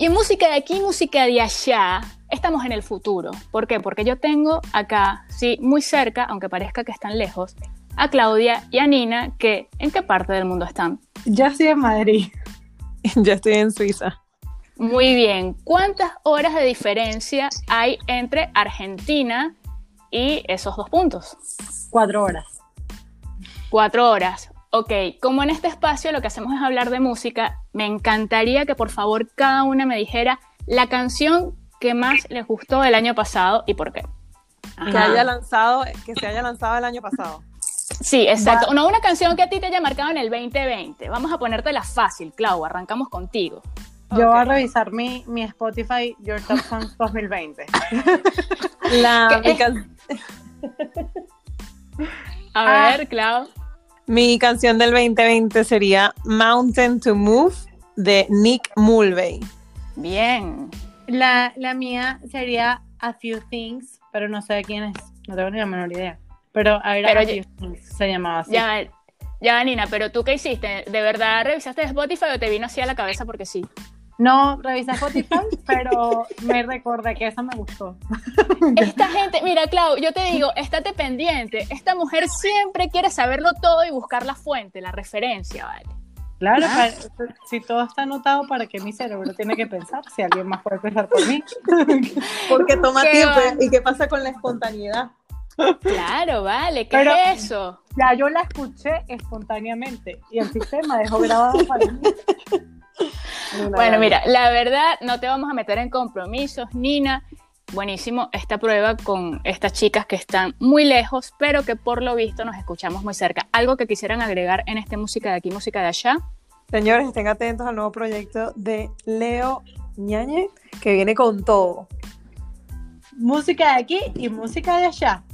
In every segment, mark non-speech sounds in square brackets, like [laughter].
Y música de aquí, música de allá, estamos en el futuro. ¿Por qué? Porque yo tengo acá, sí, muy cerca, aunque parezca que están lejos, a Claudia y a Nina, que ¿en qué parte del mundo están? Ya estoy en Madrid. [laughs] ya estoy en Suiza. Muy bien. ¿Cuántas horas de diferencia hay entre Argentina y esos dos puntos? Cuatro horas. Cuatro horas. Ok, como en este espacio lo que hacemos es hablar de música, me encantaría que por favor cada una me dijera la canción que más les gustó el año pasado y por qué. Que haya lanzado, que se haya lanzado el año pasado. Sí, exacto. No una canción que a ti te haya marcado en el 2020. Vamos a ponértela fácil, Clau, arrancamos contigo. Yo voy a revisar mi, mi Spotify Your Top Songs [laughs] 2020. La, a ver, ah. Clau. Mi canción del 2020 sería Mountain to Move de Nick Mulvey. Bien. La, la mía sería A Few Things, pero no sé de quién es. No tengo ni la menor idea. Pero a ver, pero A Few Things se llamaba así. Ya, ya, Nina, pero tú qué hiciste? ¿De verdad revisaste Spotify o te vino así a la cabeza porque sí? No revisé Spotify, [laughs] pero me recordé que esa me gustó. [laughs] Esta gente, mira, Clau, yo te digo, estate pendiente. Esta mujer siempre quiere saberlo todo y buscar la fuente, la referencia, ¿vale? Claro, si todo está anotado, ¿para qué mi cerebro tiene que pensar? Si alguien más puede pensar por mí. [laughs] Porque toma tiempo. ¿Y qué pasa con la espontaneidad? Claro, vale, ¿qué es eso? Ya yo la escuché espontáneamente y el sistema dejó grabado para mí. Bueno, mira, la verdad, no te vamos a meter en compromisos, Nina. Buenísimo esta prueba con estas chicas que están muy lejos, pero que por lo visto nos escuchamos muy cerca. ¿Algo que quisieran agregar en esta música de aquí, música de allá? Señores, estén atentos al nuevo proyecto de Leo Ñañe, que viene con todo. Música de aquí y música de allá.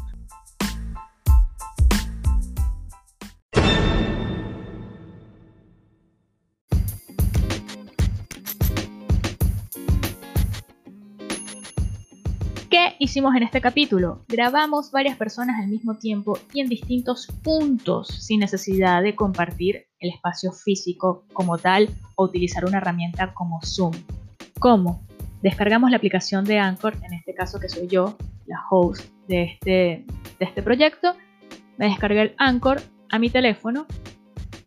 ¿Qué hicimos en este capítulo? Grabamos varias personas al mismo tiempo y en distintos puntos sin necesidad de compartir el espacio físico como tal o utilizar una herramienta como Zoom. ¿Cómo? Descargamos la aplicación de Anchor, en este caso que soy yo, la host de este, de este proyecto. Me descargué el Anchor a mi teléfono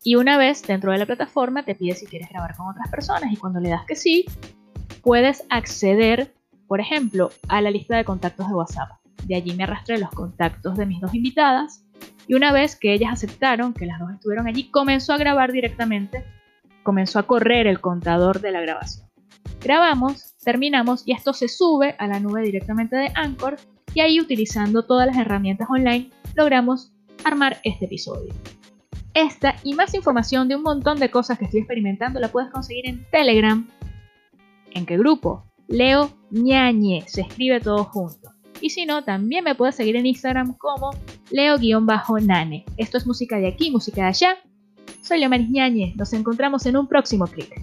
y una vez dentro de la plataforma te pide si quieres grabar con otras personas y cuando le das que sí, puedes acceder por ejemplo, a la lista de contactos de WhatsApp. De allí me arrastré los contactos de mis dos invitadas y una vez que ellas aceptaron que las dos estuvieron allí, comenzó a grabar directamente, comenzó a correr el contador de la grabación. Grabamos, terminamos y esto se sube a la nube directamente de Anchor y ahí utilizando todas las herramientas online logramos armar este episodio. Esta y más información de un montón de cosas que estoy experimentando la puedes conseguir en Telegram. ¿En qué grupo? Leo Ñañe, se escribe todo junto. Y si no, también me puedes seguir en Instagram como leo-nane. Esto es música de aquí, música de allá. Soy Leo Ñañe, nos encontramos en un próximo clic.